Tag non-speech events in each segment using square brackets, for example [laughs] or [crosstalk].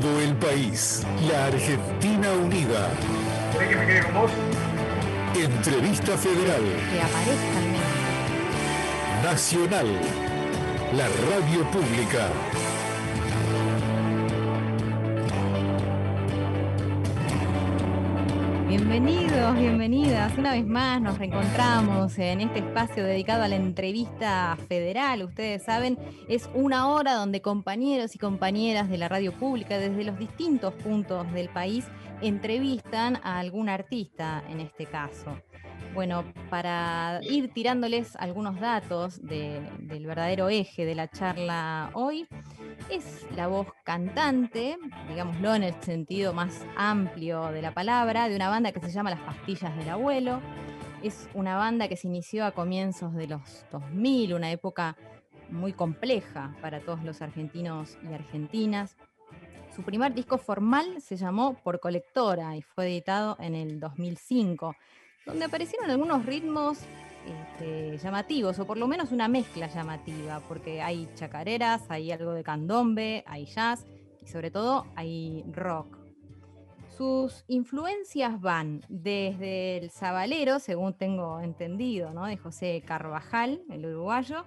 todo el país. La Argentina Unida. ¿Querés que me quede con vos? Entrevista Federal. Que aparezca. Nacional. La radio pública. Bienvenidos, bienvenidas. Una vez más nos reencontramos en este espacio dedicado a la entrevista federal. Ustedes saben, es una hora donde compañeros y compañeras de la radio pública desde los distintos puntos del país entrevistan a algún artista en este caso. Bueno, para ir tirándoles algunos datos del verdadero eje de la charla hoy, es la voz cantante, digámoslo en el sentido más amplio de la palabra, de una banda que se llama Las Pastillas del Abuelo. Es una banda que se inició a comienzos de los 2000, una época muy compleja para todos los argentinos y argentinas. Su primer disco formal se llamó Por Colectora y fue editado en el 2005 donde aparecieron algunos ritmos este, llamativos, o por lo menos una mezcla llamativa, porque hay chacareras, hay algo de candombe, hay jazz y sobre todo hay rock. Sus influencias van desde el sabalero, según tengo entendido, ¿no? de José Carvajal, el uruguayo,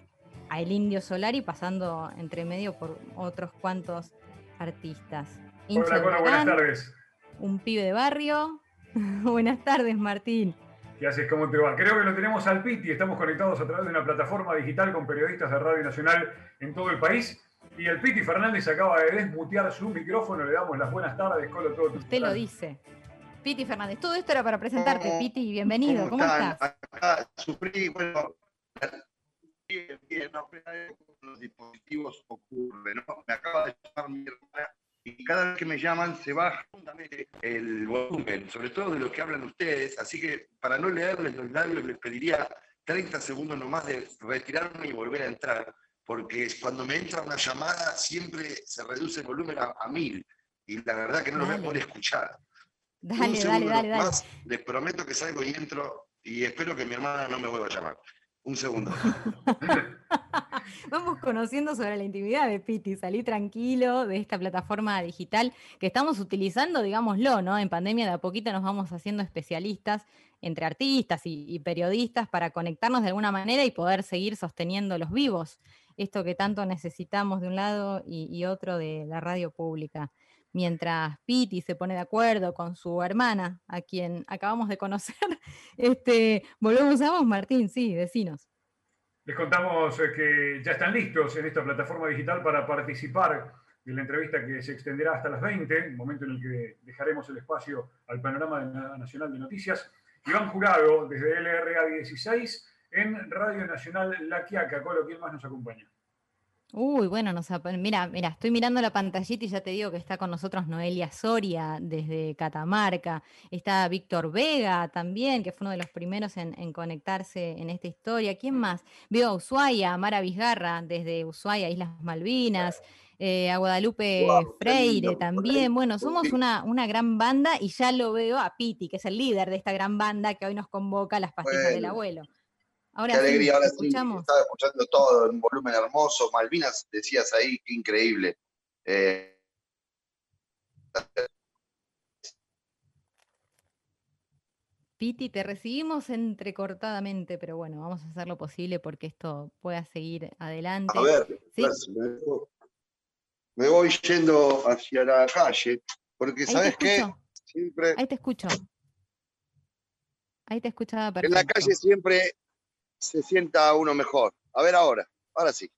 a El Indio Solari, pasando entre medio por otros cuantos artistas. Hola, buenas tardes. Un pibe de barrio. [laughs] buenas tardes, Martín. ¿Qué haces? ¿Cómo te va? Creo que lo tenemos al Piti. Estamos conectados a través de una plataforma digital con periodistas de Radio Nacional en todo el país. Y el Piti Fernández acaba de desmutear su micrófono. Le damos las buenas tardes, Colo, todo Usted lo dice. Piti Fernández, todo esto era para presentarte, Piti, bienvenido. ¿Cómo, estás? Acá sufrí, bueno, bien, bien, no, los dispositivos ocurre, ¿no? Me acaba de llamar mi hermana y cada vez que me llaman se baja el volumen, sobre todo de lo que hablan ustedes, así que para no leerles los labios les pediría 30 segundos nomás de retirarme y volver a entrar, porque cuando me entra una llamada siempre se reduce el volumen a, mil y la verdad que no lo voy a poder escuchar. Dale, dale, dale, dale. les prometo que salgo y entro y espero que mi hermana no me vuelva a llamar. Un segundo. [laughs] Vamos conociendo sobre la intimidad de Piti. Salí tranquilo de esta plataforma digital que estamos utilizando, digámoslo, ¿no? En pandemia de a poquito nos vamos haciendo especialistas entre artistas y, periodistas para conectarnos de alguna manera y poder seguir sosteniendo los vivos. Esto que tanto necesitamos de un lado y otro de la radio pública mientras Piti se pone de acuerdo con su hermana, a quien acabamos de conocer. [laughs] Este, volvemos a vos, Martín, sí, vecinos. Les contamos eh, que ya están listos en esta plataforma digital para participar de la entrevista que se extenderá hasta las 20, momento en el que dejaremos el espacio al panorama nacional de noticias. Iván Jurado, desde LRA 16, en Radio Nacional La Quiaca. Colo, ¿quién más nos acompaña? Uy, bueno, mira, mira, estoy mirando la pantallita y ya te digo que está con nosotros Noelia Soria desde Catamarca. Está Víctor Vega también, que fue uno de los primeros en, conectarse en esta historia. ¿Quién más? Veo a Ushuaia, Mara Vizgarra desde Ushuaia, Islas Malvinas. Eh, a Guadalupe Freire también. Bueno, somos una, una, gran banda y ya lo veo a Piti, que es el líder de esta gran banda que hoy nos convoca a las pastillas del abuelo. Ahora qué alegría, ahora sí, estaba escuchando todo en un volumen hermoso. Malvinas, decías ahí, qué increíble. Eh, Piti, te recibimos entrecortadamente, pero bueno, vamos a hacer lo posible porque esto pueda seguir adelante. A ver, me, voy, yendo hacia la calle, porque ¿sabes qué? Siempre... Ahí te escucho. Ahí te escuchaba perfecto. En la calle siempre se sienta uno mejor. A ver ahora, ahora sí.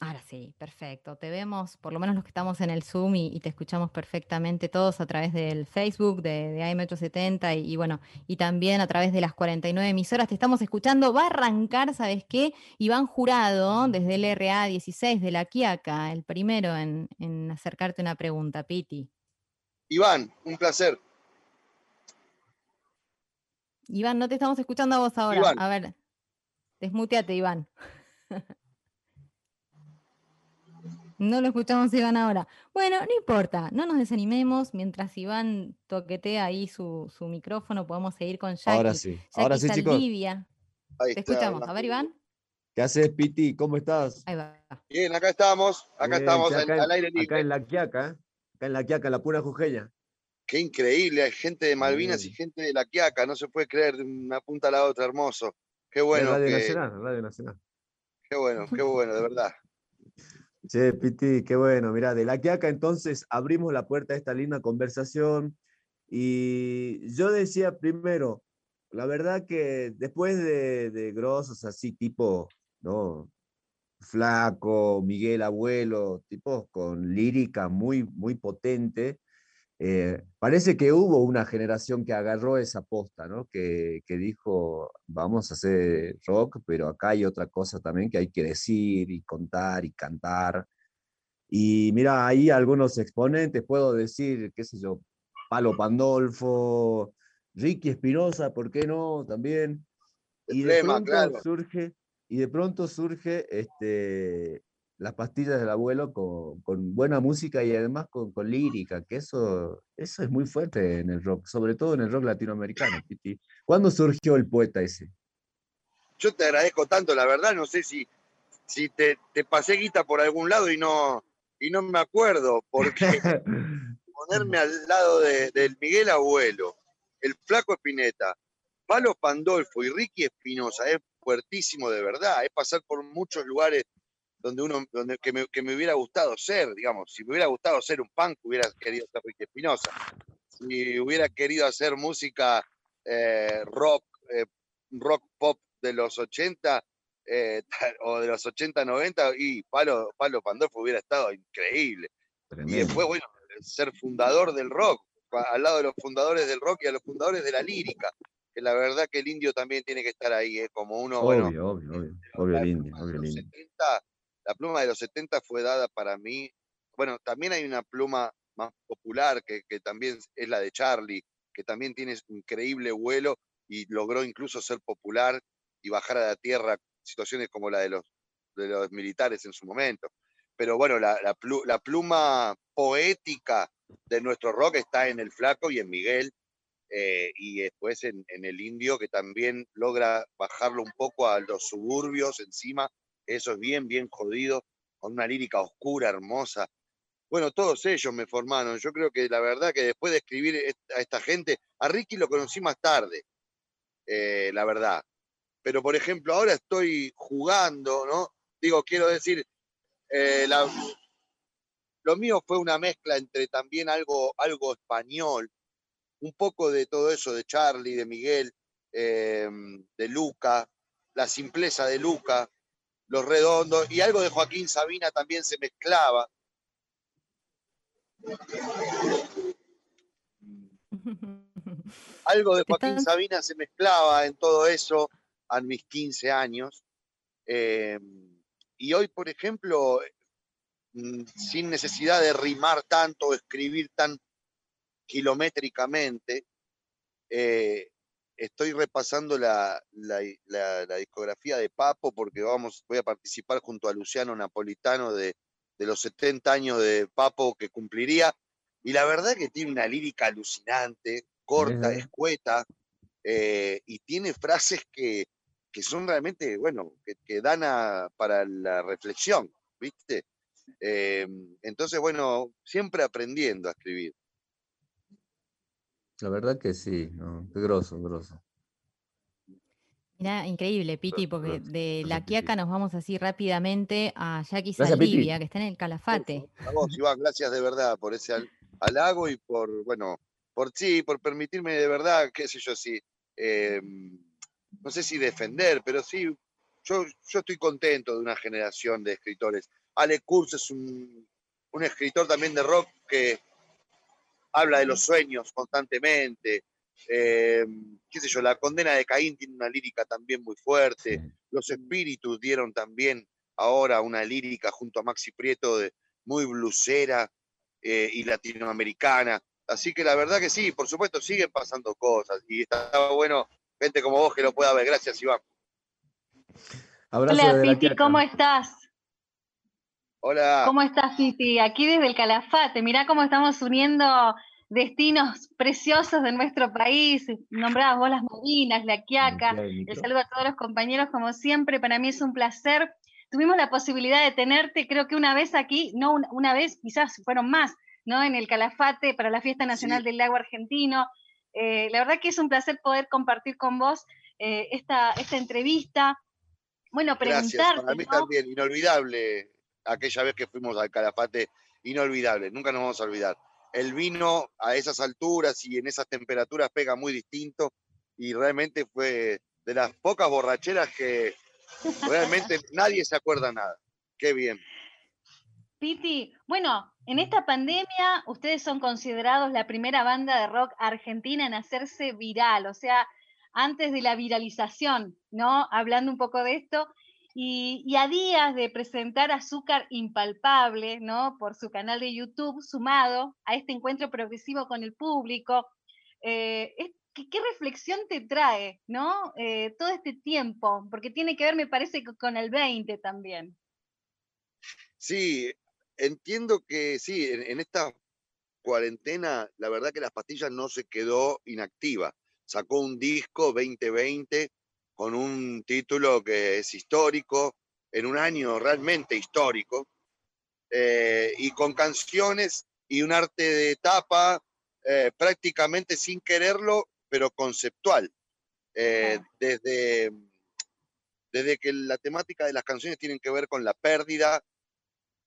Ahora sí, perfecto. Te vemos, por lo menos los que estamos en el Zoom y, te escuchamos perfectamente todos a través del Facebook de, de AM870 y, bueno, y también a través de las 49 emisoras. Te estamos escuchando. Va a arrancar, ¿sabes qué? Iván Jurado, desde el RA 16 de la Quiaca, el primero en, en acercarte una pregunta, Piti. Iván, un placer. Iván, no te estamos escuchando a vos ahora. A ver. Desmuteate, Iván. No lo escuchamos Iván ahora. Bueno, no importa, no nos desanimemos. Mientras Iván toquetea ahí su, micrófono, podemos seguir con Jackie. Ahora sí, ahora sí, chicos. Te escuchamos. A ver, Iván. ¿Qué haces, Piti? ¿Cómo estás? Ahí va. Bien, acá estamos, acá estamos, al aire libre. Acá en la Quiaca. acá en La Quiaca, la pura jujeña. Qué increíble, hay gente de Malvinas y gente de La Quiaca, no se puede creer de una punta a la otra, hermoso. Qué bueno. Radio que- Nacional, Radio Nacional. Qué bueno, qué bueno, de verdad. Che, Piti, qué bueno. Mirá, de La Quiaca entonces abrimos la puerta a esta linda conversación. Y yo decía primero, la verdad que después de, de grosos así tipo, ¿no? Flaco, Miguel Abuelo, tipos con lírica muy, muy potente, eh, parece que hubo una generación que agarró esa posta, ¿no? Que, que dijo, vamos a hacer rock, pero acá hay otra cosa también que hay que decir y contar y cantar. Y mira, ahí algunos exponentes, puedo decir, qué sé yo, Palo Pandolfo, Ricky Espinosa, ¿por qué no? También. Y de Flema, pronto claro. surge, y de pronto surge este, las pastillas del abuelo con, con buena música y además con, con lírica, que eso, eso es muy fuerte en el rock, sobre todo en el rock latinoamericano, Piti. ¿Cuándo surgió el poeta ese? Yo te agradezco tanto, la verdad, no sé si, si te, te pasé guita por algún lado y no, y no me acuerdo, porque [laughs] ponerme al lado de, del Miguel Abuelo, el Flaco Espineta, Palo Pandolfo y Ricky Espinosa es fuertísimo de verdad, es pasar por muchos lugares donde uno, donde, que, me, que me hubiera gustado ser, digamos, si me hubiera gustado ser un punk, hubiera querido ser Ricky Espinosa. Si hubiera querido hacer música eh, rock, eh, rock pop de los 80 eh, [laughs] o de los 80, 90, y Palo, Palo Pandolfo hubiera estado increíble. Y Tremendo. después, bueno, ser fundador del rock, al lado de los fundadores del rock y a los fundadores de la lírica, que la verdad que el indio también tiene que estar ahí, ¿eh? como uno, bueno, Obvio, obvio, obvio, obvio el indio, obvio el indio. 70, la pluma de los 70 fue dada para mí. Bueno, también hay una pluma más popular que, que también es la de Charlie, que también tiene increíble vuelo y logró incluso ser popular y bajar a la tierra situaciones como la de los, de los militares en su momento. Pero bueno, la, la plu- la pluma poética de nuestro rock está en el Flaco y en Miguel, eh, y después en el indio que también logra bajarlo un poco a los suburbios encima, eso es bien, bien jodido, con una lírica oscura, hermosa. Bueno, todos ellos me formaron. Yo creo que la verdad que después de escribir est- a esta gente, a Ricky lo conocí más tarde, eh, la verdad. Pero por ejemplo, ahora estoy jugando, ¿no? Digo, quiero decir, eh, lo mío fue una mezcla entre también algo, algo español, un poco de todo eso de Charlie, de Miguel, eh, de Luca, la simpleza de Luca, los redondos, y algo de Joaquín Sabina también se mezclaba. [laughs] Algo de Joaquín Sabina se mezclaba en todo eso a mis 15 años. Eh, y hoy, por ejemplo, mm, sin necesidad de rimar tanto o escribir tan kilométricamente, eh, estoy repasando la, la- la- la discografía de Papo porque vamos, voy a participar junto a Luciano Napolitano de, de los 70 años de Papo que cumpliría. Y la verdad que tiene una lírica alucinante, corta, escueta, eh, y tiene frases que, que son realmente, bueno, que, que dan a- para la reflexión, ¿viste? Eh, entonces, bueno, siempre aprendiendo a escribir. La verdad que sí, ¿no? Qué grosso, grosso. Mirá, increíble, Piti, porque gracias, de La. Quiaca nos vamos así rápidamente a Jackie Gracias, Piti. Saldivia, que está en el Calafate. A vos, Iván, gracias de verdad por ese hal- halago y por, bueno, por sí, por permitirme de verdad, qué sé yo, sí, eh, no sé si defender, pero sí, yo, yo estoy contento de una generación de escritores. Ale Kurz es un, un escritor también de rock que habla de los sueños constantemente. eh, qué sé yo, la condena de Caín tiene una lírica también muy fuerte. Los espíritus dieron también ahora una lírica junto a Maxi Prieto de, muy blusera eh, y latinoamericana. Así que la verdad que sí, por supuesto, siguen pasando cosas y está bueno gente como vos que lo pueda ver. Gracias, Iván. Abrazo Hola Piti. ¿cómo estás? Hola. ¿Cómo estás, Piti? Aquí desde el Calafate, mirá cómo estamos uniendo destinos preciosos de nuestro país. Nombrabas vos las Malvinas, la Quiaca. El saludo a todos los compañeros, como siempre, para mí es un placer. Tuvimos la posibilidad de tenerte, creo que una vez aquí, no una, una vez, quizás fueron más, ¿no? En el Calafate para la Fiesta Nacional del Lago Argentino. Eh, la verdad que es un placer poder compartir con vos eh, esta, esta entrevista. Bueno, preguntarte. Gracias, para mí también, inolvidable aquella vez que fuimos al Calafate, inolvidable, nunca nos vamos a olvidar. El vino a esas alturas y en esas temperaturas pega muy distinto y realmente fue de las pocas borracheras que realmente [laughs] nadie se acuerda nada. Qué bien. Piti, bueno, en esta pandemia ustedes son considerados la primera banda de rock argentina en hacerse viral, o sea, antes de la viralización, ¿no? Hablando un poco de esto, y, a días de presentar Azúcar Impalpable, ¿no? Por su canal de YouTube, sumado a este encuentro progresivo con el público, eh, ¿qué, reflexión te trae, ¿no? Eh, todo este tiempo, porque tiene que ver, me parece, con el 20 también. Sí, entiendo que sí, en, esta cuarentena, la verdad que las pastillas no se quedó inactiva. Sacó un disco 2020 con un título que es histórico, en un año realmente histórico, eh, y con canciones y un arte de tapa eh, prácticamente sin quererlo, pero conceptual. Eh, desde, desde que la temática de las canciones tienen que ver con la pérdida,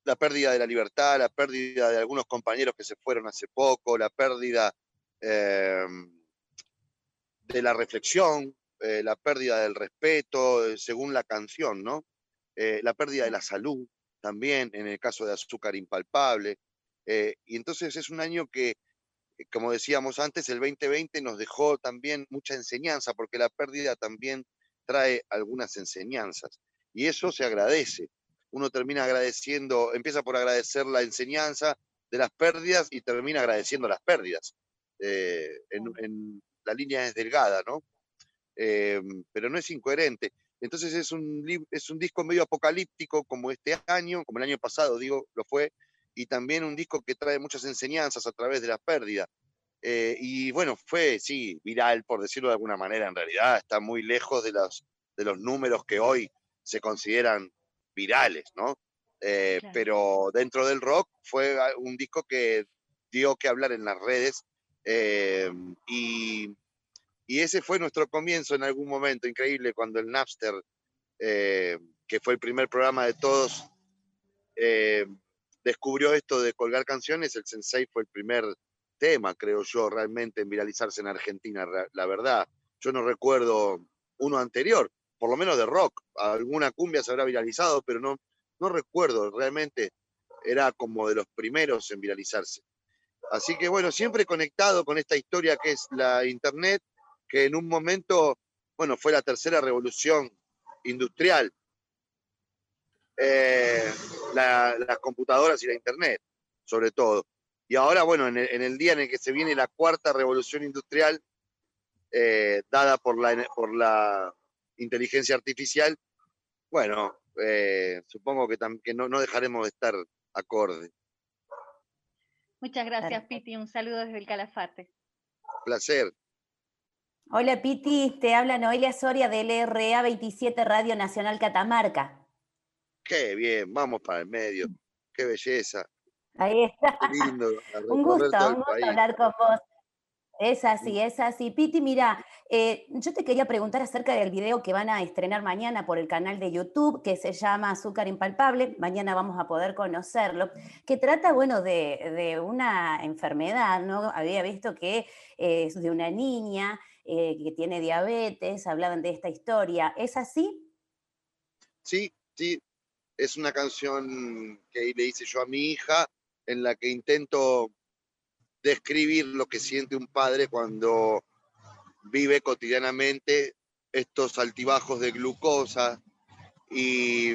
la pérdida de la libertad, la pérdida de algunos compañeros que se fueron hace poco, la pérdida de la reflexión, eh, la pérdida del respeto, eh, según la canción, ¿no? Eh, la pérdida de la salud también, en el caso de azúcar impalpable. y entonces es un año que, como decíamos antes, el 2020 nos dejó también mucha enseñanza, porque la pérdida también trae algunas enseñanzas. Y eso se agradece uno termina agradeciendo, empieza por agradecer la enseñanza de las pérdidas y termina agradeciendo las pérdidas. Eh, en, la línea es delgada, ¿no? Eh, pero no es incoherente. Entonces es un, es un disco medio apocalíptico como este año, como el año pasado, digo, lo fue, y también un disco que trae muchas enseñanzas a través de la pérdida. Eh, y bueno, fue, sí, viral, por decirlo de alguna manera, en realidad está muy lejos de los, de los números que hoy se consideran virales, ¿no? Eh, pero dentro del rock fue un disco que dio que hablar en las redes eh, y, ese fue nuestro comienzo en algún momento, increíble, cuando el Napster, eh, que fue el primer programa de todos, descubrió esto de colgar canciones, el Sensei fue el primer tema, creo yo, realmente en viralizarse en Argentina, la verdad. Yo no recuerdo uno anterior, por lo menos de rock. Alguna cumbia se habrá viralizado, pero no, no recuerdo, realmente era como de los primeros en viralizarse. Así que bueno, siempre conectado con esta historia que es la Internet, que en un momento, bueno, fue la tercera revolución industrial, eh, las computadoras y la Internet, sobre todo. Y ahora, bueno, en el, día en el que se viene la cuarta revolución industrial, eh, dada por la, por la inteligencia artificial, bueno, eh, supongo que, que no, no, dejaremos de estar acorde. Muchas gracias, Piti. Un saludo desde el Calafate. Placer. Hola, Piti. Te habla Noelia Soria del LRA 27 Radio Nacional Catamarca. Qué bien, vamos para el medio. Qué belleza. Ahí está. lindo. [laughs] un gusto, un gusto hablar con vos. Es así, es así. Piti, mira, eh, yo te quería preguntar acerca del video que van a estrenar mañana por el canal de YouTube, que se llama Azúcar Impalpable. Mañana vamos a poder conocerlo, que trata, bueno, de, una enfermedad, ¿no? Había visto que es de una niña eh, que tiene diabetes, hablaban de esta historia. ¿Es así? Sí, sí. Es una canción que le hice yo a mi hija, en la que intento describir lo que siente un padre cuando vive cotidianamente estos altibajos de glucosa y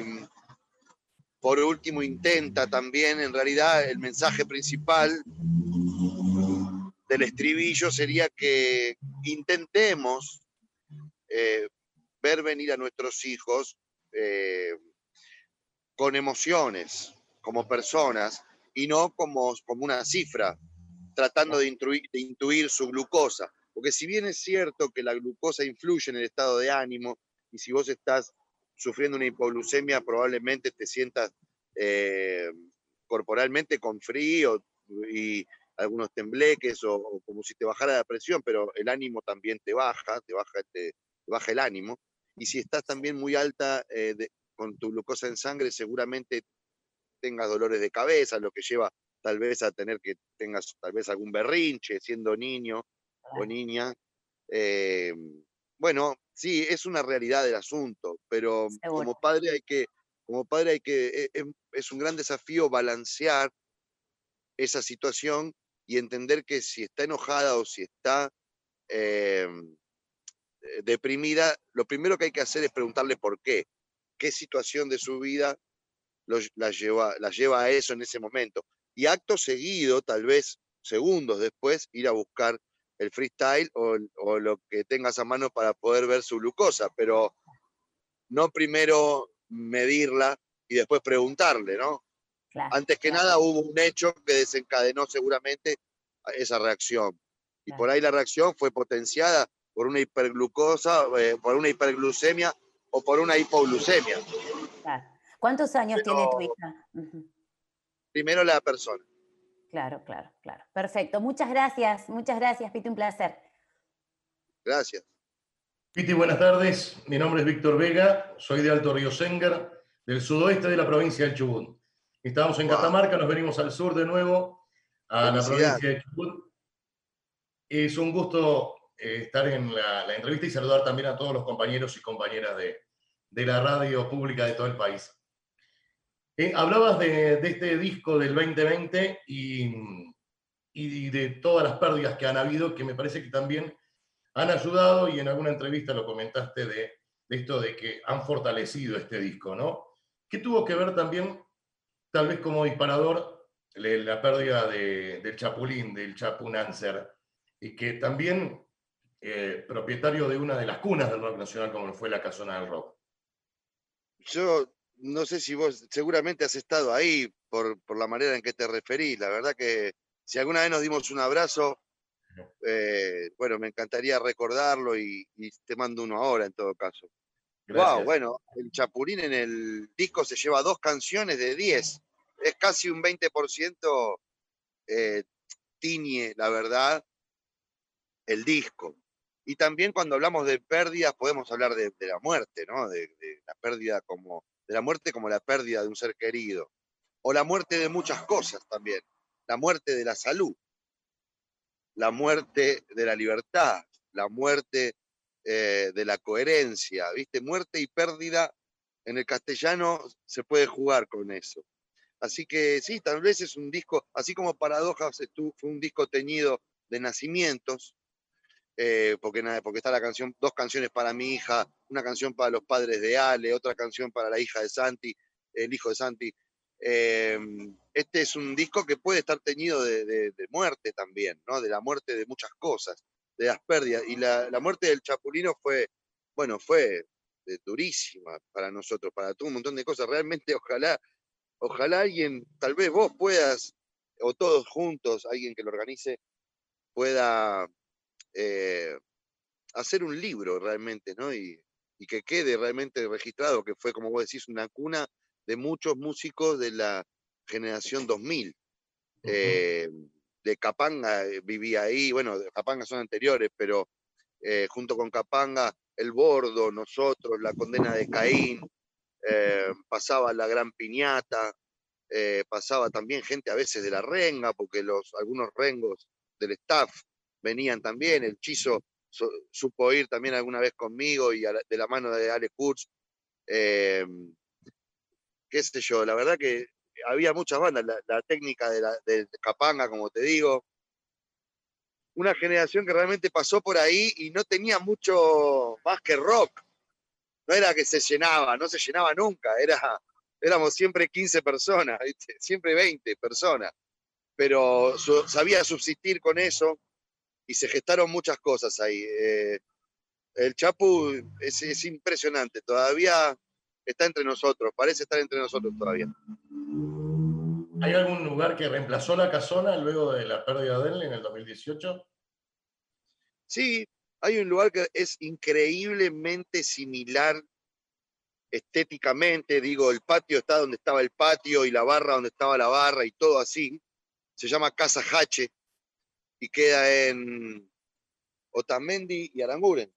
por último intenta también, en realidad el mensaje principal del estribillo sería que intentemos eh, ver venir a nuestros hijos eh, con emociones, como personas, y no como, como una cifra, tratando de intuir, su glucosa. Porque si bien es cierto que la glucosa influye en el estado de ánimo, y si vos estás sufriendo una hipoglucemia, probablemente te sientas eh, corporalmente con frío, y algunos tembleques o, como si te bajara la presión, pero el ánimo también te baja, te baja, te, baja el ánimo. Y si estás también muy alta eh, con tu glucosa en sangre, seguramente tengas dolores de cabeza, lo que lleva tal vez a tener que tengas tal vez algún berrinche siendo niño o niña. Eh, bueno, sí, es una realidad del asunto, pero como padre hay que, como padre hay que, e, em, es un gran desafío balancear esa situación y entender que si está enojada o si está em, eh, deprimida, lo primero que hay que hacer es preguntarle por qué, qué situación de su vida la, lleva, lleva a eso en ese momento. Y acto seguido, tal vez segundos después, ir a buscar el freestyle o, o lo que tengas a mano para poder ver su glucosa, pero no primero medirla y después preguntarle, ¿no? Antes que nada hubo un hecho que desencadenó seguramente esa reacción. Y por ahí la reacción fue potenciada por una hiperglucosa, eh, por una hiperglucemia o por una hipoglucemia. ¿Cuántos años tiene tu hija? Primero la persona. Claro, claro, claro. Perfecto. Muchas gracias, muchas gracias, Piti, un placer. Gracias. Piti, buenas tardes. Mi nombre es Víctor Vega, soy de Alto Río Sengar, del sudoeste de la provincia del Chubut. Estábamos en Catamarca, nos venimos al sur de nuevo, a la provincia de Chubut. Es un gusto eh, estar en la, entrevista y saludar también a todos los compañeros y compañeras de, la radio pública de todo el país. Eh, hablabas de, este disco del 2020 y, y, de todas las pérdidas que han habido, que me parece que también han ayudado, y en alguna entrevista lo comentaste, de, de esto de que han fortalecido este disco, ¿no? ¿Qué tuvo que ver también tal vez como disparador la pérdida del Chapulín, del Chapunancer, y que también eh, propietario de una de las cunas del rock nacional como fue la Casona del Rock. Yo no sé si vos seguramente has estado ahí por, la manera en que te referís. La verdad que si alguna vez nos dimos un abrazo, eh, bueno, me encantaría recordarlo y, te mando uno ahora en todo caso. Wow, bueno, el Chapulín en el disco se lleva dos canciones de 10. Es casi un 20% eh, tiñe, la verdad, el disco. Y también cuando hablamos de pérdidas podemos hablar de, la muerte, ¿no? De, la pérdida como, de la muerte como la pérdida de un ser querido. O la muerte de muchas cosas también. La muerte de la salud. La muerte de la libertad. La muerte eh, de la coherencia, ¿viste? Muerte y pérdida en el castellano se puede jugar con eso. Así que sí, tal vez es un disco, así como Paradojas fue un disco teñido de nacimientos, eh, porque, porque está la canción, dos canciones para mi hija, una canción para los padres de Ale, otra canción para la hija de Santi, el hijo de Santi. Em, este es un disco que puede estar teñido de, de, muerte también, ¿no? de la muerte de muchas cosas de las pérdidas. Y la, muerte del Chapulino fue, bueno, fue durísima para nosotros, para todo un montón de cosas. Realmente, ojalá, ojalá alguien, tal vez vos puedas, o todos juntos, alguien que lo organice, pueda eh, hacer un libro realmente, ¿no? Y, que quede realmente registrado, que fue, como vos decís, una cuna de muchos músicos de la generación 2000 de Capanga eh, vivía ahí, bueno, Capanga son anteriores, pero eh, junto con Capanga, El Bordo, nosotros, La Condena de Caín, eh, pasaba La Gran Piñata, pasaba también gente a veces de la renga, porque los, algunos rengos del staff venían también, el Chizo supo ir también alguna vez conmigo y de la mano de Ale Kurz. qué sé yo, la verdad que había muchas bandas, la, técnica de, la, Capanga, como te digo. Una generación que realmente pasó por ahí y no tenía mucho más que rock. No era que se llenaba, no se llenaba nunca, era, éramos siempre 15 personas, [laughs] siempre 20 personas. Pero sabía subsistir con eso y se gestaron muchas cosas ahí. Eh, el Chapu es impresionante, todavía está entre nosotros, parece estar entre nosotros todavía. ¿Hay algún lugar que reemplazó la casona luego de la pérdida de él en el 2018? Sí, hay un lugar que es increíblemente similar estéticamente, digo, el patio está donde estaba el patio y la barra donde estaba la barra y todo así. se llama Casa Hache y queda en Otamendi y Aranguren.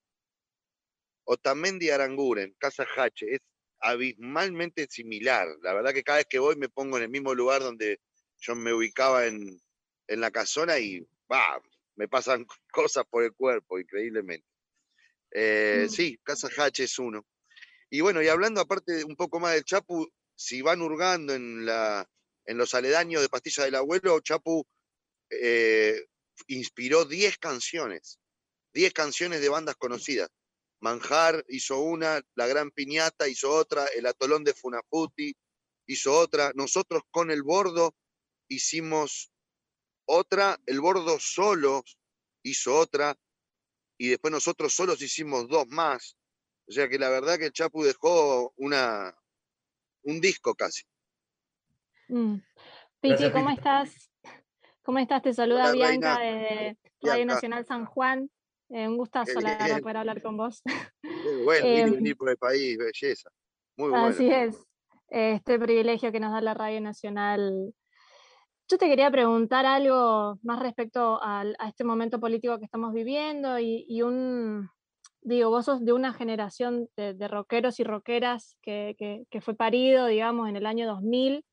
Otamendi y Aranguren, Casa Hache, es abismalmente similar. La verdad que cada vez que voy me pongo en el mismo lugar donde yo me ubicaba en, la casona y bah, me pasan [laughs] cosas por el cuerpo, increíblemente. Eh, mm. Sí, Casa Hache es uno. Y bueno, y hablando aparte un poco más del Chapu, si van hurgando en, la, en los aledaños de Pastilla del Abuelo, Chapu eh, inspiró 10 canciones, 10 canciones de bandas conocidas. Manjar hizo una, La Gran Piñata hizo otra, El Atolón de Funaputi hizo otra. Nosotros con el Bordo hicimos otra, el Bordo solo hizo otra, y después nosotros solos hicimos dos más. O sea que la verdad que el Chapu dejó una, un disco casi. Mm. Piti, ¿cómo estás? ¿Cómo estás? Te saluda Bianca de Radio Nacional San Juan. Eh, un gustazo la poder hablar con vos. bueno, [laughs] em, venir por el país, belleza. Muy bueno. Así es. Este privilegio que nos da la Radio Nacional. Yo te quería preguntar algo más respecto a, este momento político que estamos viviendo y, un, digo, vos sos de una generación de, rockeros y rockeras que, que, que, fue parido, digamos, en el año 2000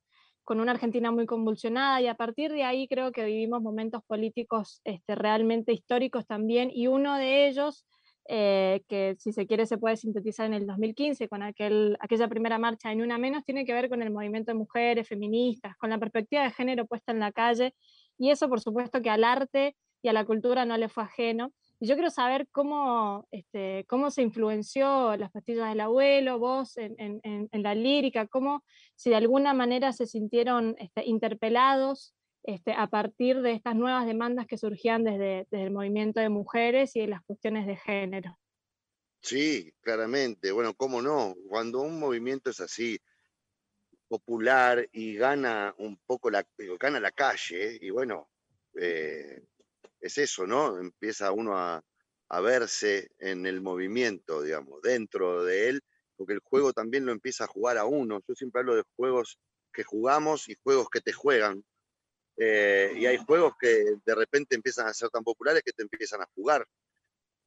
con una Argentina muy convulsionada y a partir de ahí creo que vivimos momentos políticos este, realmente históricos también y uno de ellos, eh, que si se quiere se puede sintetizar en el 2015 con aquel, aquella primera marcha en una menos, tiene que ver con el movimiento de mujeres, feministas, con la perspectiva de género puesta en la calle y eso por supuesto que al arte y a la cultura no le fue ajeno. Y yo quiero saber cómo, este, cómo se influenció las pastillas del abuelo, vos en, la lírica, cómo, si de alguna manera se sintieron este, interpelados este, a partir de estas nuevas demandas que surgían desde, desde, el movimiento de mujeres y de las cuestiones de género. Sí, claramente. Bueno, cómo no. Cuando un movimiento es así popular y gana un poco la, gana la calle, y bueno, eh, es eso, ¿no? Empieza uno a, verse en el movimiento, digamos, dentro de él, porque el juego también lo empieza a jugar a uno. Yo siempre hablo de juegos que jugamos y juegos que te juegan. Eh, y hay juegos que de repente empiezan a ser tan populares que te empiezan a jugar.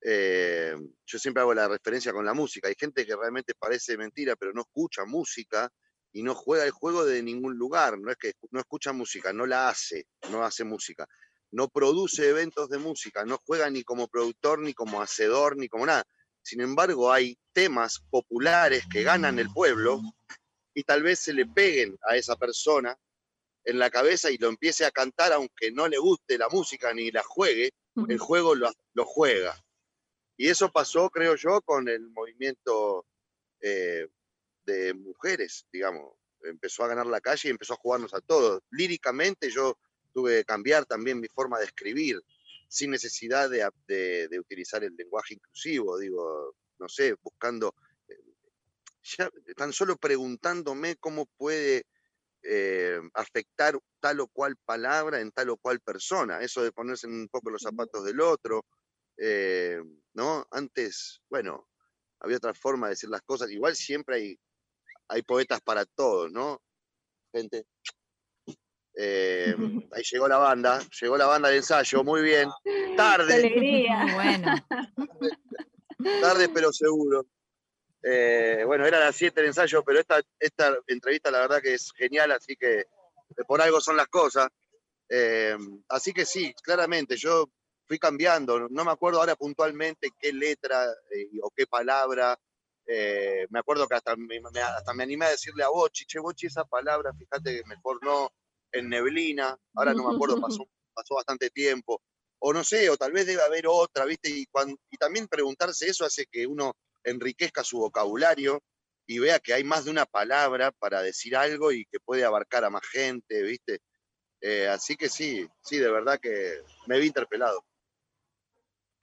Eh, yo siempre hago la referencia con la música. Hay gente que realmente parece mentira, pero no escucha música y no juega el juego de ningún lugar. No es que no escucha música, no la hace, no hace música no produce eventos de música, no juega ni como productor, ni como hacedor, ni como nada. Sin embargo, hay temas populares que ganan el pueblo y tal vez se le peguen a esa persona en la cabeza y lo empiece a cantar aunque no le guste la música ni la juegue, el juego lo, juega. Y eso pasó, creo yo, con el movimiento eh, de mujeres, digamos. Empezó a ganar la calle y empezó a jugarnos a todos. Líricamente yo tuve que cambiar también mi forma de escribir, sin necesidad de, de, utilizar el lenguaje inclusivo, digo, no sé, buscando, eh, ya tan solo preguntándome cómo puede eh, afectar tal o cual palabra en tal o cual persona, eso de ponerse un poco los zapatos del otro, eh, ¿no? Antes, bueno, había otra forma de decir las cosas, igual siempre hay, hay poetas para todos, ¿no? Gente, eh, ahí llegó la banda, llegó la banda de ensayo, muy bien. Tarde. alegría. bueno. Tarde, pero seguro. Eh, bueno, era las 7 el ensayo, pero esta, esta entrevista la verdad que es genial, así que por algo son las cosas. Eh, así que sí, claramente, yo fui cambiando, no me acuerdo ahora puntualmente qué letra o qué palabra. me acuerdo que hasta me, hasta me animé a decirle a Bochi, che, Bochi, esa palabra, fíjate que mejor no, en neblina, ahora no me acuerdo, pasó, [laughs] pasó bastante tiempo, o no sé, o tal vez debe haber otra, ¿viste? Y, y también preguntarse eso hace que uno enriquezca su vocabulario y vea que hay más de una palabra para decir algo y que puede abarcar a más gente, ¿viste? Eh, así que sí, sí, de verdad que me vi interpelado.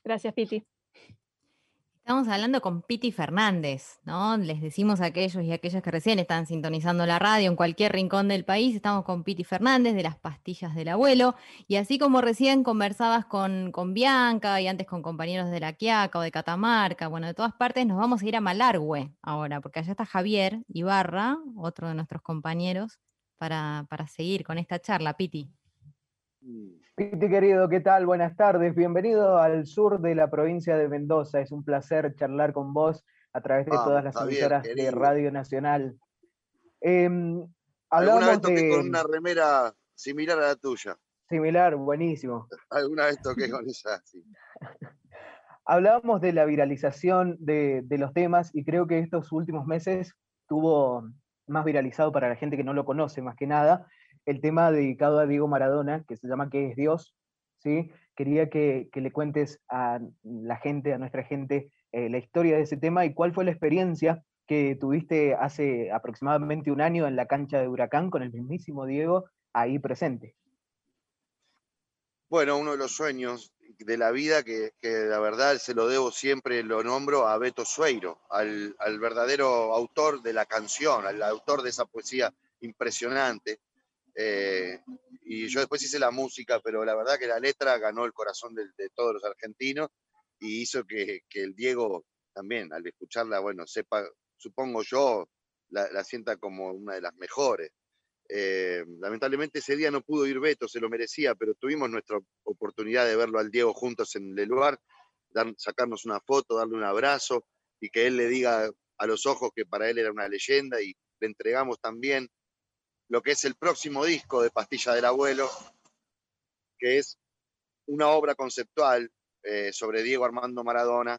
Gracias, Piti. Estamos hablando con Piti Fernández, ¿no? Les decimos a aquellos y aquellas que recién están sintonizando la radio en cualquier rincón del país, estamos con Piti Fernández de las pastillas del abuelo. Y así como recién conversabas con, con Bianca y antes con compañeros de La Quiaca o de Catamarca, bueno, de todas partes, nos vamos a ir a Malargüe ahora, porque allá está Javier Ibarra, otro de nuestros compañeros, para, para seguir con esta charla, Piti. Piti querido, ¿qué tal? Buenas tardes. Bienvenido al sur de la provincia de Mendoza. Es un placer charlar con vos a través de todas las emisoras de Radio Nacional. Eh, Alguna vez toqué con una remera similar a la tuya. Similar, buenísimo. [laughs] Alguna vez toqué con esa, sí. [laughs] Hablábamos de la viralización de, los temas y creo que estos últimos meses tuvo más viralizado para la gente que no lo conoce, más que nada, el tema dedicado a Diego Maradona, que se llama ¿Qué es Dios? ¿Sí? Quería que, le cuentes a la gente, a nuestra gente, eh, la historia de ese tema y cuál fue la experiencia que tuviste hace aproximadamente un año en la cancha de Huracán con el mismísimo Diego ahí presente. Bueno, uno de los sueños de la vida que, la verdad se lo debo siempre, lo nombro a Beto Sueiro, al, verdadero autor de la canción, al autor de esa poesía impresionante. Eh, y yo después hice la música, pero la verdad que la letra ganó el corazón de, todos los argentinos y hizo que, el Diego también, al escucharla, bueno, sepa, supongo yo, la sienta como una de las mejores. Eh, lamentablemente ese día no pudo ir Beto, se lo merecía, pero tuvimos nuestra oportunidad de verlo al Diego juntos en el lugar, dar, sacarnos una foto, darle un abrazo y que él le diga a los ojos que para él era una leyenda y le entregamos también lo que es el próximo disco de Pastilla del Abuelo, que es una obra conceptual eh, sobre Diego Armando Maradona,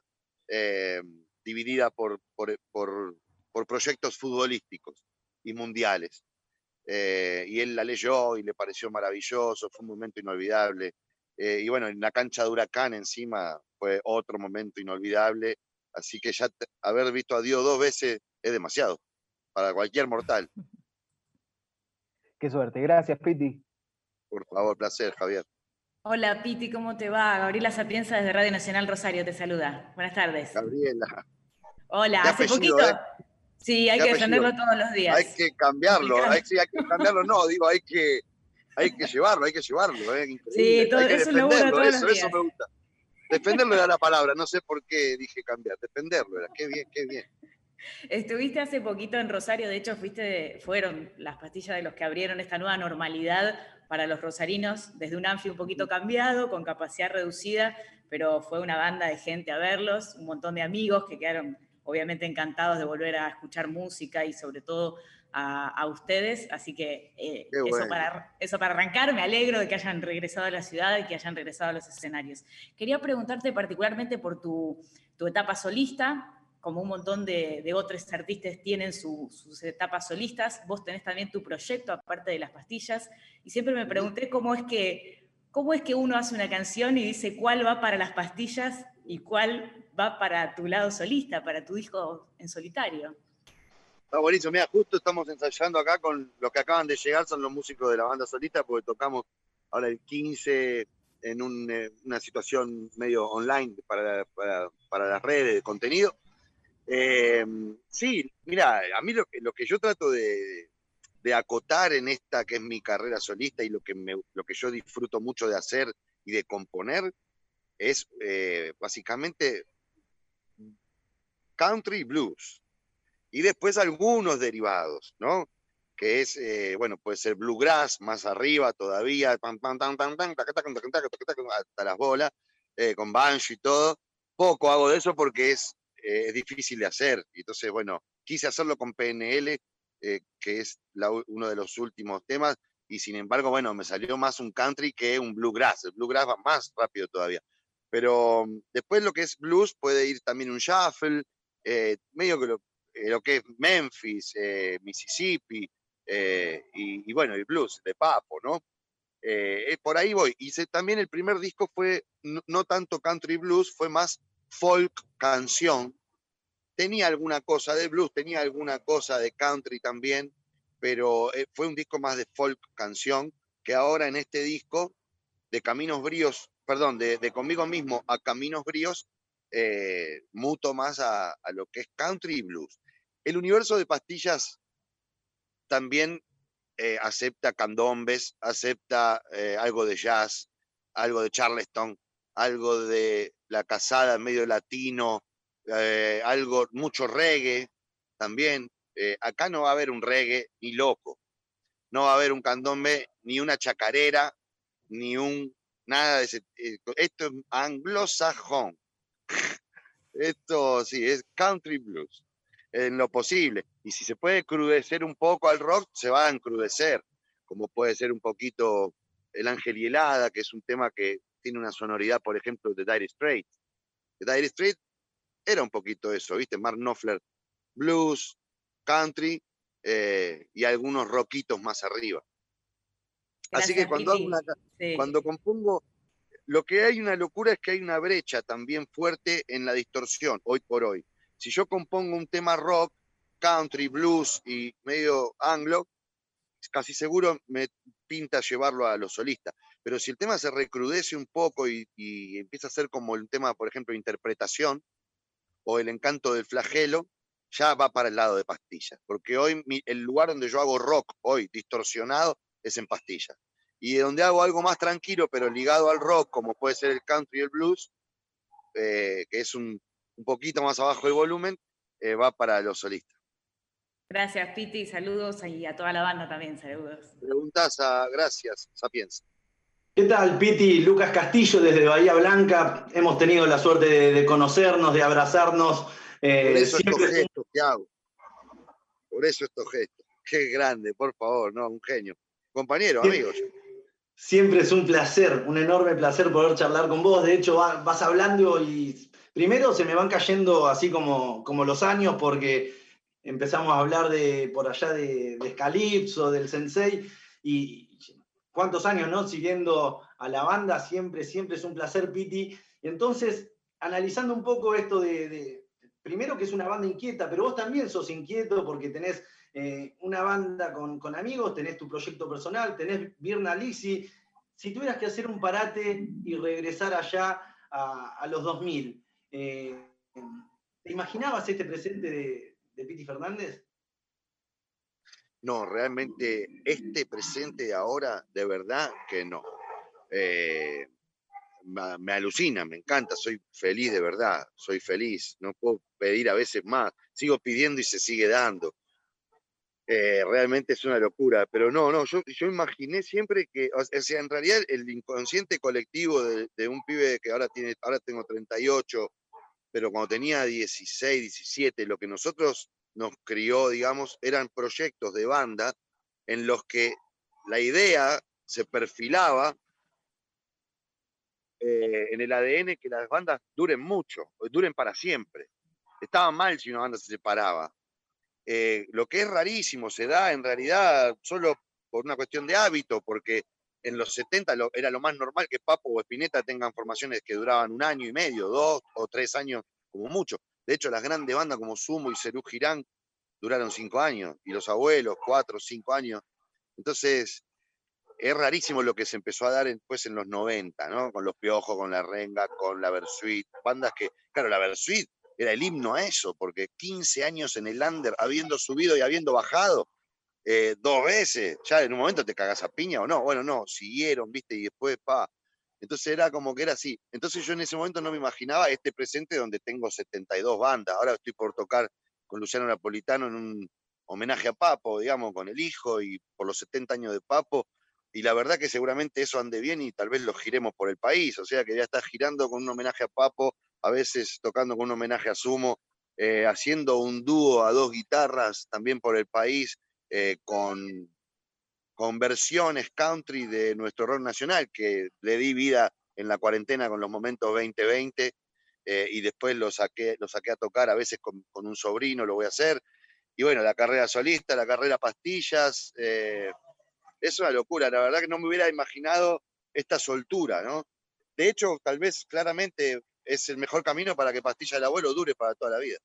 eh, dividida por, por proyectos futbolísticos y mundiales. Eh, y él la leyó y le pareció maravilloso, fue un momento inolvidable. Y bueno, en la cancha de Huracán encima fue otro momento inolvidable, así que ya haber visto a Dios dos veces es demasiado para cualquier mortal. [laughs] Qué suerte, gracias Piti. Por favor, placer, Javier. Hola Piti, ¿cómo te va? Gabriela Sapienza desde Radio Nacional Rosario te saluda. Buenas tardes. Gabriela. Hola, hace poquito. Eh? Sí, hay que defenderlo todos los días. Hay que cambiarlo, hay, sí, hay que cambiarlo, no, digo, hay que, hay que llevarlo, hay que llevarlo. ¿eh? Sí, todo, hay que eso defenderlo, eso, eso me gusta. Defenderlo era la palabra, no sé por qué dije cambiar, defenderlo era, qué bien, qué bien. Estuviste hace poquito en Rosario, de hecho fuiste, fueron las pastillas de los que abrieron esta nueva normalidad para los rosarinos, desde un anfio un poquito cambiado, con capacidad reducida, pero fue una banda de gente a verlos, un montón de amigos que quedaron obviamente encantados de volver a escuchar música y sobre todo a, ustedes. Así que eh, eso, para, eso para arrancar, me alegro de que hayan regresado a la ciudad y que hayan regresado a los escenarios. Quería preguntarte particularmente por tu, etapa solista, como un montón de, otros artistas tienen sus etapas solistas, vos tenés también tu proyecto aparte de las pastillas, y siempre me pregunté cómo es que, cómo es que uno hace una canción y dice cuál va para las pastillas y cuál va para tu lado solista, para tu disco en solitario. Está buenísimo, mira, justo estamos ensayando acá con los que acaban de llegar, son los músicos de la banda solista, porque tocamos ahora el 15 en eh, una situación medio online para, para, las redes de contenido. Eh, sí, mira, a mí lo que, lo que yo trato de, acotar en esta que es mi carrera solista y lo que, me, lo que yo disfruto mucho de hacer y de componer es eh, básicamente country blues. Y después algunos derivados, ¿no? Que es, eh, bueno, puede ser bluegrass, más arriba todavía, hasta las bolas, con banjo y todo. Poco hago de eso porque es, es difícil de hacer. Entonces, bueno, quise hacerlo con PNL, que es uno de los últimos temas, y sin embargo, bueno, me salió más un country que un bluegrass. El bluegrass va más rápido todavía. Pero mm, después lo que es blues puede ir también un shuffle, eh, medio que lo, eh, que es Memphis, eh, Mississippi, y, bueno, el blues de Papo, ¿no? por ahí voy. Y también el primer disco fue no, tanto country blues, fue más folk canción. Tenía alguna cosa de blues, tenía alguna cosa de country también, pero fue un disco más de folk canción, que ahora en este disco de Caminos Bríos perdón, de, conmigo mismo a Caminos Bríos, eh, muto más a, lo que es country y blues. El universo de pastillas también eh, acepta candombes, acepta eh, algo de jazz, algo de charleston, algo de la casada medio latino, algo, mucho reggae también. acá no va a haber un reggae ni loco, no va a haber un candombe ni una chacarera ni un nada de ese. eh, Esto es anglosajón. [laughs] Esto sí, es country blues, en lo posible. Y si se puede crudecer un poco al rock, se va a encrudecer, como puede ser un poquito El Ángel y Helada, que es un tema que tiene una sonoridad, por ejemplo, de Dire Straits. The Dire Straits era un poquito eso, ¿viste? Mark Knopfler, blues, country eh, y algunos rockitos más arriba. Así que cuando, hago una Sí. cuando compongo, lo que hay una locura es que hay una brecha también fuerte en la distorsión, hoy por hoy. Si yo compongo un tema rock, country, blues y medio anglo, casi seguro me pinta llevarlo a los solistas. Pero si el tema se recrudece un poco y, empieza a ser como el tema, por ejemplo, interpretación o el encanto del flagelo, ya va para el lado de pastillas. Porque hoy el lugar donde yo hago rock, hoy distorsionado, es en pastillas. Y donde hago algo más tranquilo, pero ligado al rock, como puede ser el country y el blues, eh, que es un, un poquito más abajo el volumen, eh, va para los solistas. Gracias, Piti. Saludos y a toda la banda también. Saludos. Preguntas a Gracias, Sapiens. ¿Qué tal, Piti? Lucas Castillo desde Bahía Blanca. Hemos tenido la suerte de, de conocernos, de abrazarnos. eh, Por eso estos siempre es un- gestos que hago. Por eso estos gestos. Qué grande, por favor, no, un genio. Compañero, amigos. Siempre es un placer, un enorme placer poder charlar con vos. De hecho, va- vas hablando y primero se me van cayendo así como, como los años porque empezamos a hablar de por allá de, de Scalipso, del Sensei y cuántos años, ¿no? Siguiendo a la banda, siempre, siempre es un placer, Piti. Entonces, analizando un poco esto de, primero que es una banda inquieta, pero vos también sos inquieto porque tenés eh, una banda con, con amigos, tenés tu proyecto personal, tenés Virna Lisi. Si tuvieras que hacer un parate y regresar allá a, a los 2000, eh, ¿te imaginabas este presente de, de Piti Fernández? No, realmente este presente ahora, de verdad que no. Eh, me alucina, me encanta, soy feliz de verdad, soy feliz, no puedo pedir a veces más, sigo pidiendo y se sigue dando. Eh, realmente es una locura, pero no, no, yo, yo imaginé siempre que, o sea, en realidad el inconsciente colectivo de, de un pibe que ahora tiene, ahora tengo 38, pero cuando tenía 16, 17, lo que nosotros nos crió, digamos, eran proyectos de banda en los que la idea se perfilaba eh, en el ADN que las bandas duren mucho, duren para siempre. Estaba mal si una banda se separaba. Eh, lo que es rarísimo, se da en realidad solo por una cuestión de hábito, porque en los 70 lo- era lo más normal que Papo o Spinetta tengan formaciones que duraban un año y medio, dos o tres años como mucho. De hecho, las grandes bandas como Sumo y Cerú Girán duraron cinco años, y los abuelos, cuatro, cinco años. Entonces, es rarísimo lo que se empezó a dar después en los 90, ¿no? Con los Piojos, con la Renga, con la Versuit, bandas que, claro, la Versuit era el himno a eso, porque 15 años en el under, habiendo subido y habiendo bajado eh, dos veces, ya en un momento te cagas a piña o no, bueno, no, siguieron, viste, y después, pa. Entonces era como que era así. Entonces yo en ese momento no me imaginaba este presente donde tengo 72 bandas. Ahora estoy por tocar con Luciano Napolitano en un homenaje a Papo, digamos, con el hijo y por los 70 años de Papo. Y la verdad que seguramente eso ande bien y tal vez lo giremos por el país. O sea que ya está girando con un homenaje a Papo, a veces tocando con un homenaje a Sumo, eh, haciendo un dúo a dos guitarras también por el país, eh, con, con versiones country de nuestro rock nacional, que le di vida en la cuarentena con los momentos 2020 eh, y después lo saqué, saqué a tocar a veces con, con un sobrino, lo voy a hacer. Y bueno, la carrera solista, la carrera pastillas, eh, es una locura, la verdad que no me hubiera imaginado esta soltura, ¿no? De hecho, tal vez claramente es el mejor camino para que Pastilla del Abuelo dure para toda la vida.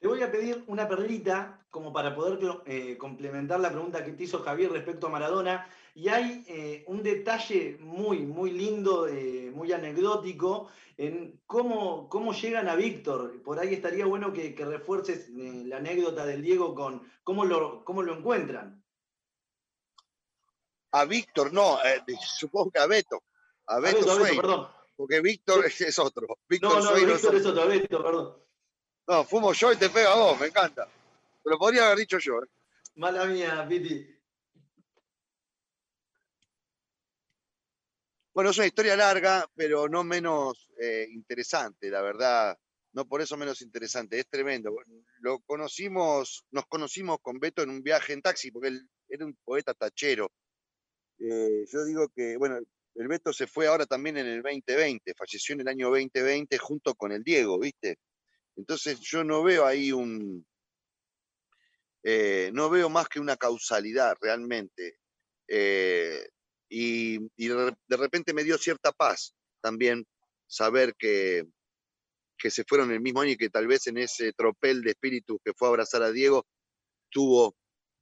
Te voy a pedir una perlita como para poder eh, complementar la pregunta que te hizo Javier respecto a Maradona. Y hay eh, un detalle muy, muy lindo, eh, muy anecdótico, en cómo, cómo llegan a Víctor. Por ahí estaría bueno que, que refuerces la anécdota del Diego con cómo lo, cómo lo encuentran. A Víctor, no, supongo que a Beto. A Beto, Beto, a Beto, Sueiro, perdón. Porque Víctor es otro. Víctor No, no, Víctor es es otro, Beto, perdón. No, fumo yo y te pega a vos, me encanta. Pero podría haber dicho yo. ¿eh? Mala mía, Piti. Bueno, es una historia larga, pero no menos eh, interesante, la verdad. No por eso menos interesante, es tremendo. Lo conocimos, nos conocimos con Beto en un viaje en taxi, porque él era un poeta tachero. Eh, yo digo que, bueno, el Beto se fue ahora también en el 2020, falleció en el año 2020 junto con el Diego, ¿viste? Entonces yo no veo ahí un, eh, no veo más que una causalidad realmente. Eh, y, de repente me dio cierta paz también saber que, que se fueron el mismo año y que tal vez en ese tropel de espíritu que fue a abrazar a Diego tuvo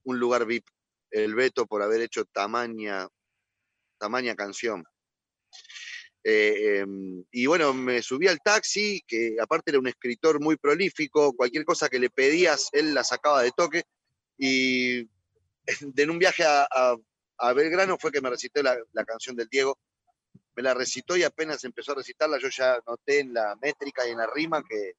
un lugar VIP el Beto por haber hecho tamaña, tamaña canción. Eh, em, y bueno, me subí al taxi, que aparte era un escritor muy prolífico, cualquier cosa que le pedías, él la sacaba de toque. Y [laughs] en un viaje a, Belgrano fue que me recitó la, canción del Diego. Me la recitó y apenas empezó a recitarla, yo ya noté en la métrica y en la rima que,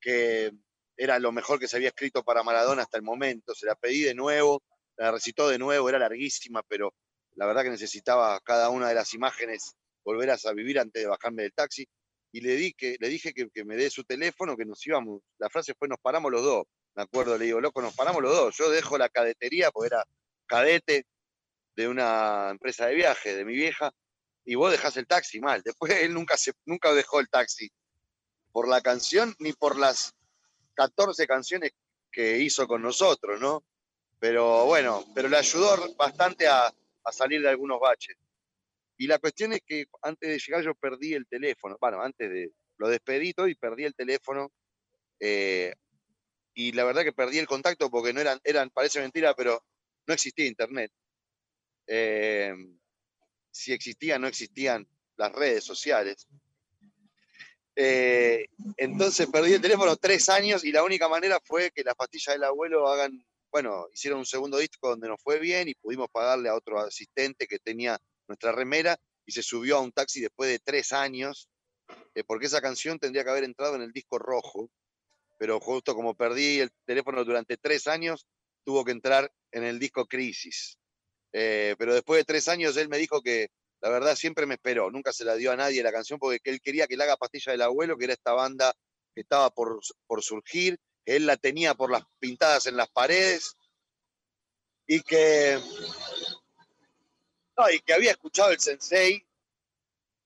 que era lo mejor que se había escrito para Maradona hasta el momento. Se la pedí de nuevo, la recitó de nuevo, era larguísima, pero la verdad que necesitaba cada una de las imágenes volver a vivir antes de bajarme del taxi. Y le, di que, le dije que, me dé su teléfono, que nos íbamos. La frase fue: nos paramos los dos me acuerdo, le digo, loco, nos paramos los dos. Yo dejo la cadetería, porque era cadete de una empresa de viaje, de mi vieja, y vos dejás el taxi mal. Después [laughs] él nunca, se, nunca dejó el taxi por la canción ni por las 14 canciones que hizo con nosotros, ¿no? Pero bueno, pero le ayudó bastante a salir de algunos baches. Y la cuestión es que antes de llegar yo perdí el teléfono. Bueno, antes de lo despedí todo y perdí el teléfono eh, y la verdad que perdí el contacto porque no eran, eran parece mentira, pero no existía internet. Eh, si existían, no existían las redes sociales. Eh, entonces perdí el teléfono tres años y la única manera fue que las pastillas del abuelo hagan, bueno, hicieron un segundo disco donde nos fue bien y pudimos pagarle a otro asistente que tenía nuestra remera y se subió a un taxi después de tres años, eh, porque esa canción tendría que haber entrado en el disco rojo pero justo como perdí el teléfono durante tres años, tuvo que entrar en el disco Crisis. Eh, pero después de tres años él me dijo que la verdad siempre me esperó, nunca se la dio a nadie la canción porque él quería que le haga Pastilla del Abuelo, que era esta banda que estaba por, por surgir, él la tenía por las pintadas en las paredes y que, y que había escuchado el sensei,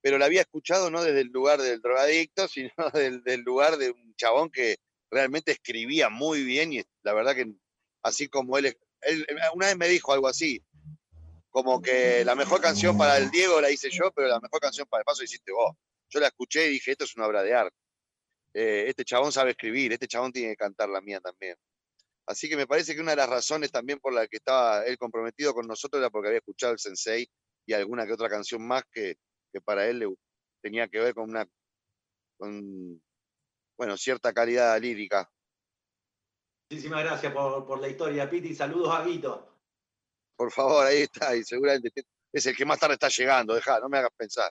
pero la había escuchado no desde el lugar del drogadicto, [laughs] sino del lugar de un chabón que, realmente escribía muy bien y la verdad que así como él, una vez me dijo algo así, como que la mejor canción para el Diego la hice yo, pero la mejor canción para el paso hiciste vos. Yo la escuché y dije, esto es una obra de arte. Eh, este chabón sabe escribir, este chabón tiene que cantar la mía también. Así que me parece que una de las razones también por la que estaba él comprometido con nosotros era porque había escuchado el Sensei y alguna que otra canción más que, que para él le, tenía que ver con una con bueno, cierta calidad lírica. Muchísimas gracias por, la historia, Piti. Saludos a Guito. Por favor, ahí está, y seguramente es el que más tarde está llegando, deja, no me hagas pensar.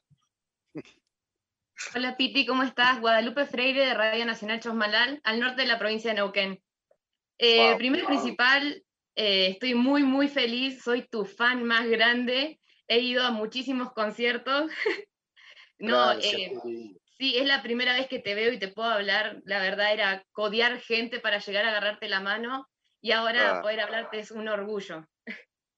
Hola Piti, ¿cómo estás? Guadalupe Freire de Radio Nacional Chosmalal, al norte de la provincia de Neuquén. Eh, primero principal, eh, estoy muy, muy feliz, soy tu fan más grande, he ido a muchísimos conciertos. [laughs] no, eh, Sí, es la primera vez que te veo y te puedo hablar. La verdad era codiar gente para llegar a agarrarte la mano y ahora ah. poder hablarte es un orgullo.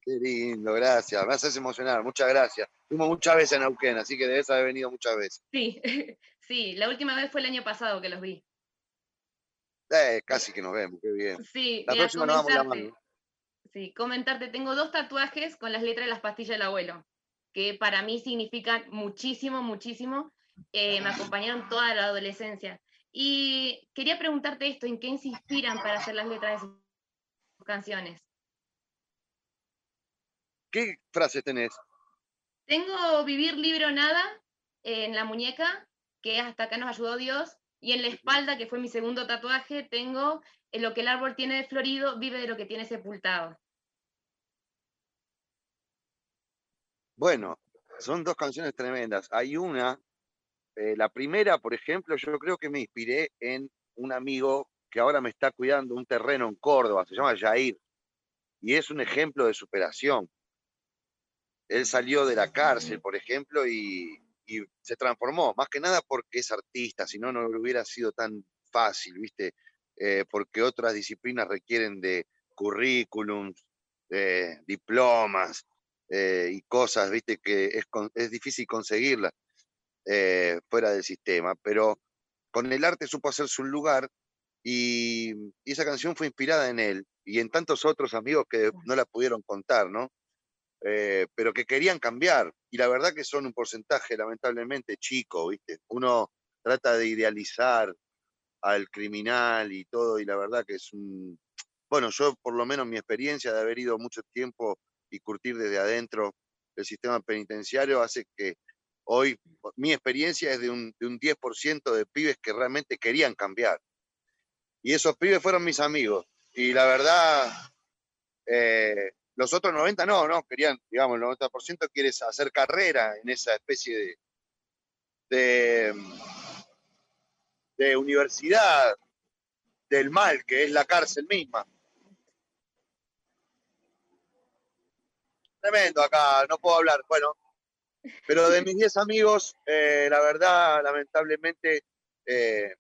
Qué lindo, gracias. Me haces emocionar, muchas gracias. Fuimos muchas veces en Neuquén, así que debes haber venido muchas veces. Sí, [laughs] sí, la última vez fue el año pasado que los vi. Eh, casi que nos vemos, qué bien. Sí, la próxima nos vamos la mano. Sí, comentarte, tengo dos tatuajes con las letras de las pastillas del abuelo, que para mí significan muchísimo, muchísimo eh, me acompañaron toda la adolescencia. Y quería preguntarte esto, ¿en qué se inspiran para hacer las letras de sus canciones? ¿Qué frase tenés? Tengo Vivir libre o nada en la muñeca, que hasta acá nos ayudó Dios, y en la espalda, que fue mi segundo tatuaje, tengo en lo que el árbol tiene de florido, vive de lo que tiene sepultado. Bueno, son dos canciones tremendas. Hay una eh, la primera, por ejemplo, yo creo que me inspiré en un amigo que ahora me está cuidando un terreno en Córdoba, se llama Jair, y es un ejemplo de superación. él salió de la cárcel, por ejemplo, y, se transformó, más que nada porque es artista, si no, no hubiera sido tan fácil, ¿viste? Eh, porque otras disciplinas requieren de currículums, diplomas eh, y cosas, ¿viste? Que es, es difícil conseguirlas eh, fuera del sistema, pero con el arte supo hacerse un lugar y, y, esa canción fue inspirada en él y en tantos otros amigos que no la pudieron contar, ¿no? Eh, pero que querían cambiar. Y la verdad que son un porcentaje lamentablemente chico, ¿viste? Uno trata de idealizar al criminal y todo, y la verdad que es un... Bueno, yo por lo menos mi experiencia de haber ido mucho tiempo y curtir desde adentro el sistema penitenciario hace que hoy mi experiencia es de un, de un 10% de pibes que realmente querían cambiar. Y esos pibes fueron mis amigos. Y la verdad, eh, los otros 90 no, no, querían, digamos, el 90% quiere hacer carrera en esa especie de, de, universidad del mal, que es la cárcel misma. Tremendo acá, no puedo hablar. Bueno, pero de mis 10 amigos, eh, la verdad, lamentablemente, eh,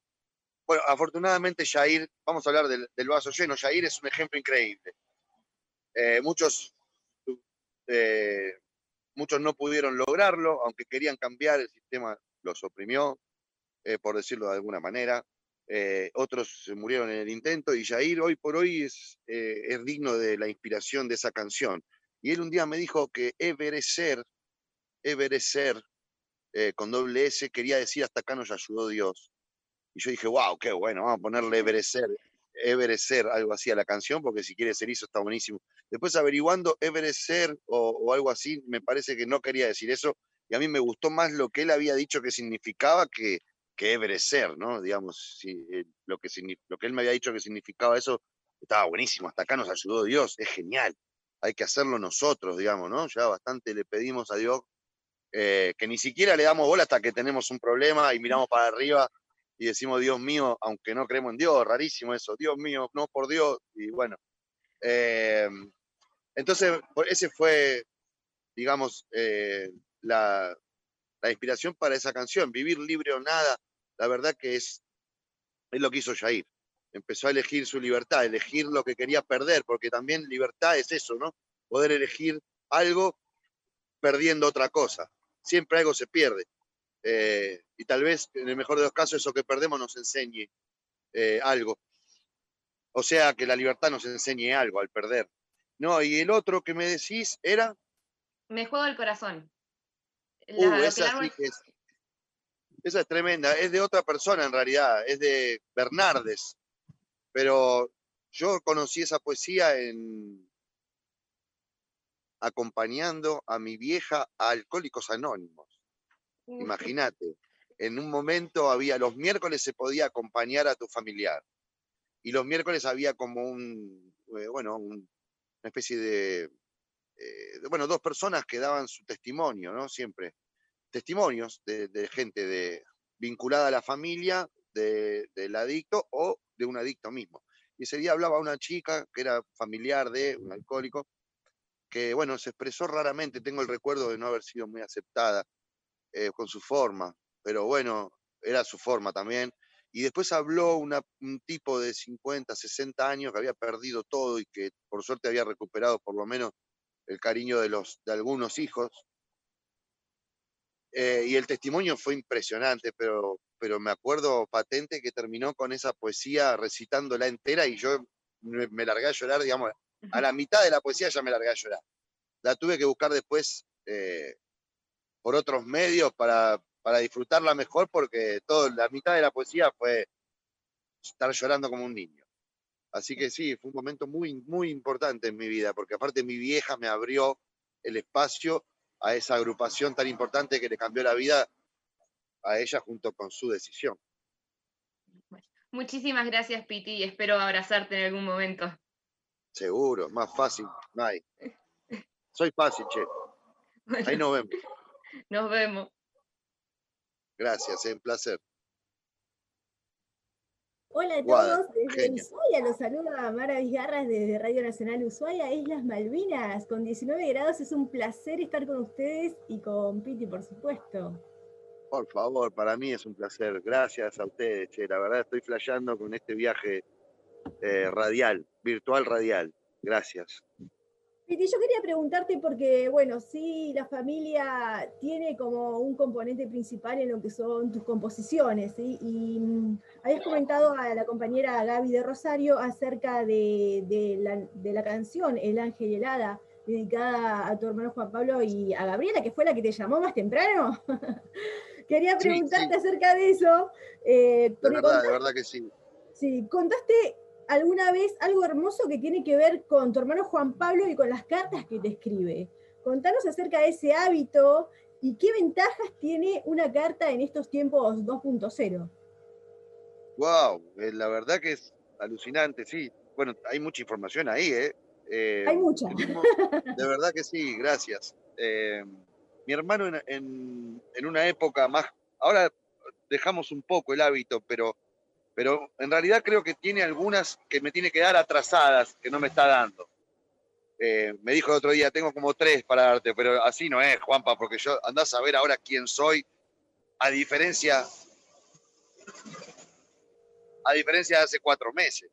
bueno, afortunadamente Jair, vamos a hablar del, del vaso lleno, Jair es un ejemplo increíble. Eh, muchos, eh, muchos no pudieron lograrlo, aunque querían cambiar, el sistema los oprimió, eh, por decirlo de alguna manera. otros murieron en el intento y Jair hoy por hoy es, es digno de la inspiración de esa canción. Y él un día me dijo que Everecer, Everecer, con doble S, quería decir hasta acá nos ayudó Dios. Y yo dije, wow, qué bueno, vamos a ponerle Everecer. Everecer, algo así a la canción, porque si quiere ser eso está buenísimo. Después averiguando Everecer o, o algo así, me parece que no quería decir eso, y a mí me gustó más lo que él había dicho que significaba que, que Everecer, ¿no? Digamos, eh, lo, que, lo que él me había dicho que significaba eso estaba buenísimo, hasta acá nos ayudó Dios, es genial, hay que hacerlo nosotros, digamos, ¿no? Ya bastante le pedimos a Dios eh, que ni siquiera le damos bola hasta que tenemos un problema y miramos para arriba y decimos, Dios mío, aunque no creemos en Dios, rarísimo eso, Dios mío, no por Dios, y bueno. Eh, entonces, ese fue, digamos, eh, la, la, inspiración para esa canción, Vivir libre o nada, la verdad que es, es lo que hizo Jair. Empezó a elegir su libertad, elegir lo que quería perder, porque también libertad es eso, ¿no? Poder elegir algo perdiendo otra cosa. Siempre algo se pierde. Eh, y tal vez en el mejor de los casos eso que perdemos nos enseñe eh, algo. O sea, que la libertad nos enseñe algo al perder. No, y el otro que me decís era... Me juego el corazón. Uh, esa, es, esa es tremenda, es de otra persona en realidad, es de Bernardes. Pero yo conocí esa poesía en acompañando a mi vieja a Alcohólicos Anónimos. Imagínate, en un momento había, los miércoles se podía acompañar a tu familiar y los miércoles había como un, eh, bueno, una especie eh, de, bueno, dos personas que daban su testimonio, ¿no? Siempre, testimonios de, gente de, vinculada a la familia del adicto o de un adicto mismo. Y ese día hablaba una chica que era familiar de un alcohólico, que bueno, se expresó raramente, tengo el recuerdo de no haber sido muy aceptada eh, con su forma, pero bueno, era su forma también. Y después habló un tipo de 50, 60 años que había perdido todo y que por suerte había recuperado por lo menos el cariño de, los, de algunos hijos. Eh, y el testimonio fue impresionante, pero, pero me acuerdo patente que terminó con esa poesía recitándola entera y yo me, largué a llorar, digamos, a la mitad de la poesía ya me largué a llorar. La tuve que buscar después eh, por otros medios para, para disfrutarla mejor, porque todo, la mitad de la poesía fue estar llorando como un niño. Así que sí, fue un momento muy, muy importante en mi vida, porque aparte mi vieja me abrió el espacio a esa agrupación tan importante que le cambió la vida a ella junto con su decisión. Muchísimas gracias, Piti, y espero abrazarte en algún momento. Seguro, más fácil, no hay. [laughs] Soy fácil, che. Ahí nos vemos. [laughs] Nos vemos. Gracias, es un placer. Hola a todos, desde Ushuaia los saluda Mara Vizgarras desde Radio Nacional Ushuaia, Islas Malvinas, con 19 grados, es un placer estar con ustedes y con Piti, por supuesto. Por favor, para mí es un placer, gracias a ustedes, che, la verdad estoy flasheando con este viaje eh, radial, virtual radial, gracias. Yo quería preguntarte porque, bueno, sí, la familia tiene como un componente principal en lo que son tus composiciones, ¿sí? Y mm, habías comentado a la compañera Gaby de Rosario acerca de, la, canción El Ángel Helada, dedicada a tu hermano Juan Pablo y a Gabriela, que fue la que te llamó más temprano. [laughs] quería preguntarte acerca de eso. Eh, de verdad, de verdad que sí. Sí, contaste alguna vez algo hermoso que tiene que ver con tu hermano Juan Pablo y con las cartas que te escribe. Contanos acerca de ese hábito y qué ventajas tiene una carta en estos tiempos 2.0. Wow, eh, la verdad que es alucinante, sí. Bueno, hay mucha información ahí, ¿eh? eh hay mucha. De verdad que sí, gracias. Eh, mi hermano en una época más, ahora dejamos un poco el hábito, pero pero en realidad creo que tiene algunas que me tiene que dar atrasadas, que no me está dando. Eh, me dijo el otro día, tengo como tres para darte, pero así no es, Juanpa, porque yo andás a ver ahora quién soy, a diferencia, a diferencia de hace cuatro meses.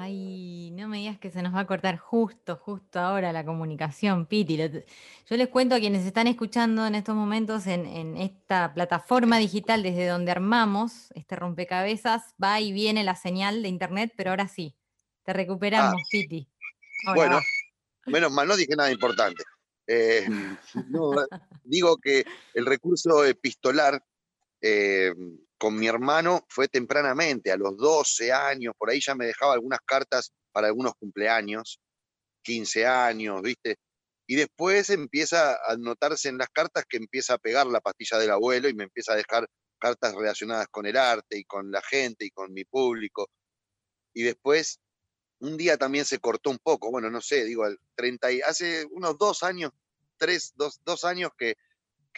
Ay, no me digas que se nos va a cortar justo, justo ahora la comunicación, Piti. Yo les cuento a quienes están escuchando en estos momentos en, esta plataforma digital desde donde armamos este rompecabezas, va y viene la señal de internet, pero ahora sí, te recuperamos, ah. Piti. bueno, menos mal, no dije nada importante. Eh, [laughs] digo que el recurso epistolar eh, con mi hermano fue tempranamente, a los 12 años, por ahí ya me dejaba algunas cartas para algunos cumpleaños, 15 años, ¿viste? Y después empieza a notarse en las cartas que empieza a pegar la pastilla del abuelo y me empieza a dejar cartas relacionadas con el arte y con la gente y con mi público. Y después, un día también se cortó un poco, bueno, no sé, digo, 30 y, hace unos dos años, tres, dos, dos años que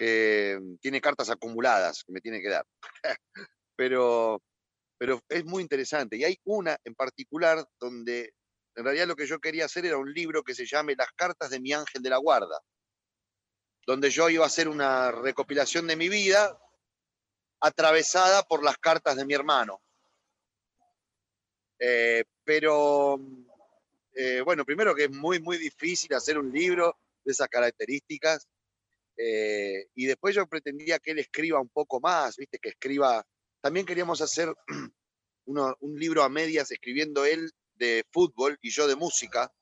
que mm, tiene cartas acumuladas que me tiene que dar. [laughs] pero, pero es muy interesante. Y hay una en particular donde en realidad lo que yo quería hacer era un libro que se llame Las cartas de mi ángel de la guarda, donde yo iba a hacer una recopilación de mi vida atravesada por las cartas de mi hermano. Eh, pero, mm, eh, bueno, primero que es muy, muy difícil hacer un libro de esas características. Eh, y después yo pretendía que él escriba un poco más, ¿viste? Que escriba. También queríamos hacer [clears throat] un libro a medias escribiendo él de fútbol y yo de música.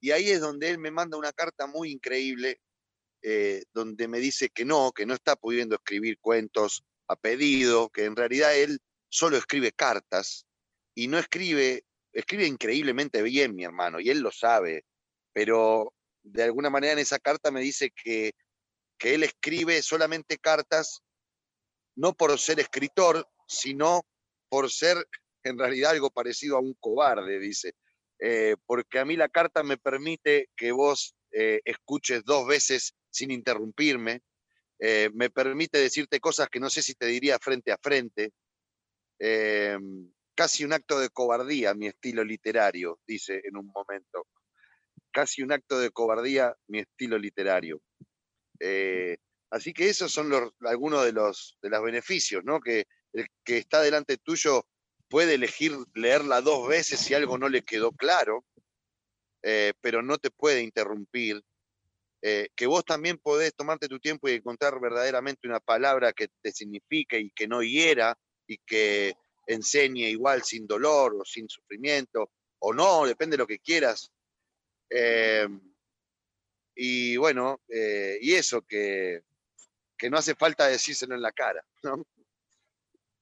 Y ahí es donde él me manda una carta muy increíble, eh, donde me dice que no, que no está pudiendo escribir cuentos a pedido, que en realidad él solo escribe cartas y no escribe, escribe increíblemente bien, mi hermano, y él lo sabe, pero de alguna manera en esa carta me dice que, que él escribe solamente cartas no por ser escritor, sino por ser en realidad algo parecido a un cobarde, dice. Eh, porque a mí la carta me permite que vos eh, escuches dos veces sin interrumpirme, eh, me permite decirte cosas que no sé si te diría frente a frente. casi un acto de cobardía, mi estilo literario, dice en un momento casi un acto de cobardía mi estilo literario. Eh, así que esos son algunos de los, de los beneficios, ¿no? Que el que está delante tuyo puede elegir leerla dos veces si algo no le quedó claro, eh, pero no te puede interrumpir. Eh, que vos también podés tomarte tu tiempo y encontrar verdaderamente una palabra que te signifique y que no hiera y que enseñe igual sin dolor o sin sufrimiento, o no, depende de lo que quieras. Eh, y bueno, eh, y eso, que, que, no hace falta decírselo en la cara, [laughs] ¿no?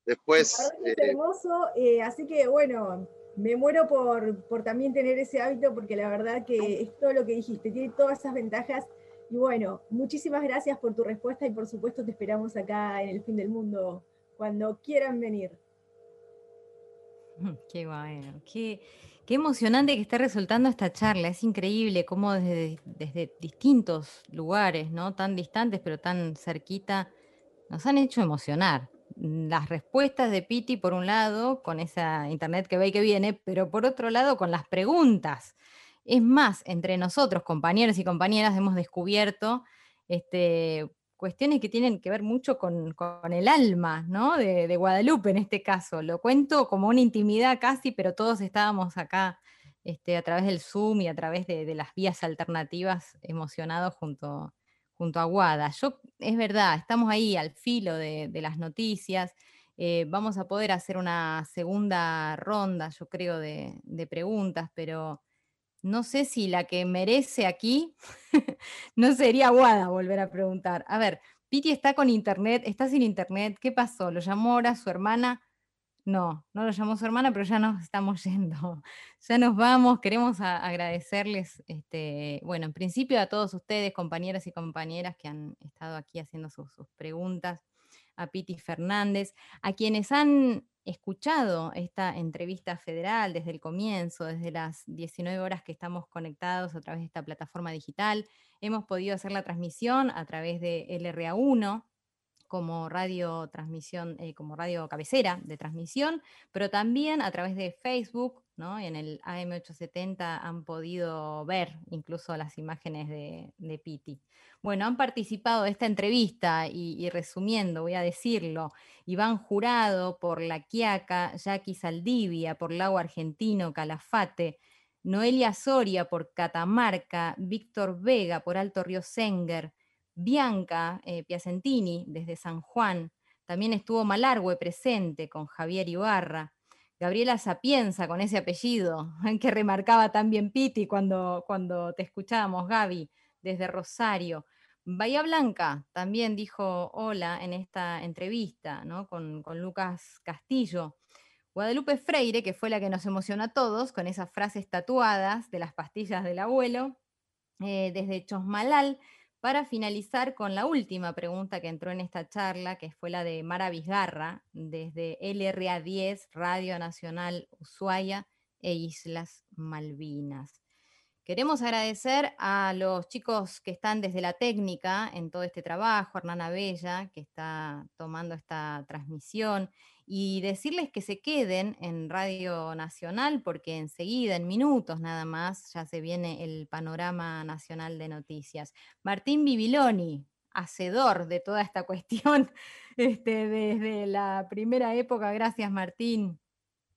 Después... Es eh, hermoso, así que bueno, me muero por, por, también tener ese hábito porque la verdad que es todo lo que dijiste, tiene todas esas ventajas. Y bueno, muchísimas gracias por tu respuesta y por supuesto te esperamos acá en el fin del mundo cuando quieran venir. [laughs] Qué bueno, qué, Qué emocionante que esté resultando esta charla. Es increíble cómo desde, desde, distintos lugares, ¿no? Tan distantes, pero tan cerquita, nos han hecho emocionar. Las respuestas de Piti, por un lado, con esa internet que va y que viene, pero por otro lado, con las preguntas. Es más, entre nosotros, compañeros y compañeras, hemos descubierto este, cuestiones que tienen que ver mucho con, el alma, ¿no? De, Guadalupe en este caso. Lo cuento como una intimidad casi, pero todos estábamos acá este, a través del Zoom y a través de, las vías alternativas emocionados junto, junto a Guada. Yo, es verdad, estamos ahí al filo de, las noticias. Eh, vamos a poder hacer una segunda ronda, yo creo, de, de preguntas, pero no sé si la que merece aquí [laughs] no sería Guada volver a preguntar. A ver, Piti está con internet, está sin internet, ¿qué pasó? ¿Lo llamó ahora su hermana? No, no lo llamó su hermana, pero ya nos estamos [laughs] yendo. Ya nos vamos, queremos agradecerles, este, bueno, en principio a todos ustedes, compañeras y compañeras que han estado aquí haciendo sus preguntas, a Piti Fernández, a quienes han escuchado esta entrevista federal desde el comienzo, desde las 19 horas que estamos conectados a través de esta plataforma digital. Hemos podido hacer la transmisión a través de LRA1 como radio transmisión, eh, como radio cabecera de transmisión, pero también a través de Facebook, ¿no? En el AM870 han podido ver incluso las imágenes de, de Piti. Bueno, han participado de esta entrevista y, resumiendo, voy a decirlo, Iván Jurado por La Quiaca, Jackie Saldivia por Lago Argentino, Calafate, Noelia Soria por Catamarca, Víctor Vega por Alto Río Senger, Bianca eh, Piacentini desde San Juan, también estuvo Malargüe presente con Javier Ibarra, Gabriela Sapienza con ese apellido [laughs] que remarcaba también Piti cuando, cuando te escuchábamos, Gaby, desde Rosario. Bahía Blanca también dijo hola en esta entrevista ¿no? con, Lucas Castillo. Guadalupe Freire, que fue la que nos emocionó a todos con esas frases tatuadas de las pastillas del abuelo, eh, desde Chosmalal, para finalizar con la última pregunta que entró en esta charla, que fue la de Mara Vizgarra, desde LRA 10, Radio Nacional Ushuaia e Islas Malvinas. Queremos agradecer a los chicos que están desde la técnica en todo este trabajo, Hernana Bella, que está tomando esta transmisión, y decirles que se queden en Radio Nacional porque enseguida, en minutos nada más, ya se viene el panorama nacional de noticias. Martín Bibiloni, hacedor de toda esta cuestión [laughs] este, desde la primera época. Gracias, Martín.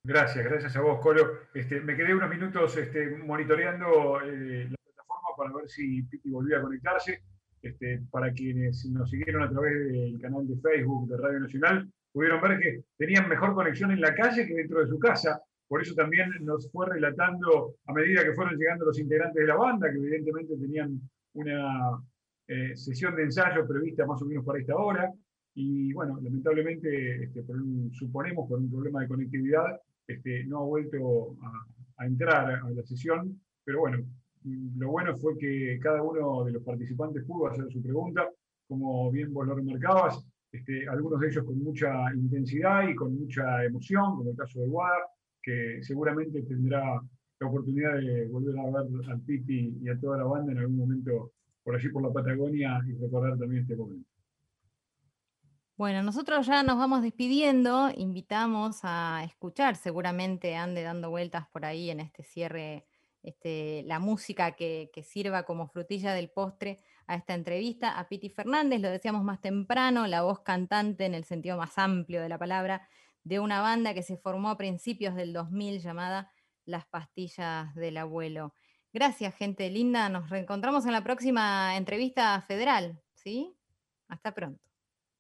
Gracias, gracias a vos, Colo. Este, me quedé unos minutos este, monitoreando eh, la plataforma para ver si Piti volvía a conectarse. Este, para quienes nos siguieron a través del canal de Facebook de Radio Nacional, pudieron ver que tenían mejor conexión en la calle que dentro de su casa. Por eso también nos fue relatando a medida que fueron llegando los integrantes de la banda, que evidentemente tenían una eh, sesión de ensayo prevista más o menos para esta hora. Y bueno, lamentablemente, este, suponemos por un problema de conectividad, este, no ha vuelto a, entrar a la sesión, pero bueno, lo bueno fue que cada uno de los participantes pudo hacer su pregunta, como bien vos lo remarcabas, este, algunos de ellos con mucha intensidad y con mucha emoción, como el caso de Guada, que seguramente tendrá la oportunidad de volver a ver al Piti y a toda la banda en algún momento por allí por la Patagonia y recordar también este momento. Bueno, nosotros ya nos vamos despidiendo, invitamos a escuchar, seguramente ande dando vueltas por ahí en este cierre, este, la música que, sirva como frutilla del postre a esta entrevista, a Piti Fernández, lo decíamos más temprano, la voz cantante en el sentido más amplio de la palabra, de una banda que se formó a principios del 2000 llamada Las Pastillas del Abuelo. Gracias, gente linda, nos reencontramos en la próxima entrevista federal, ¿sí? Hasta pronto.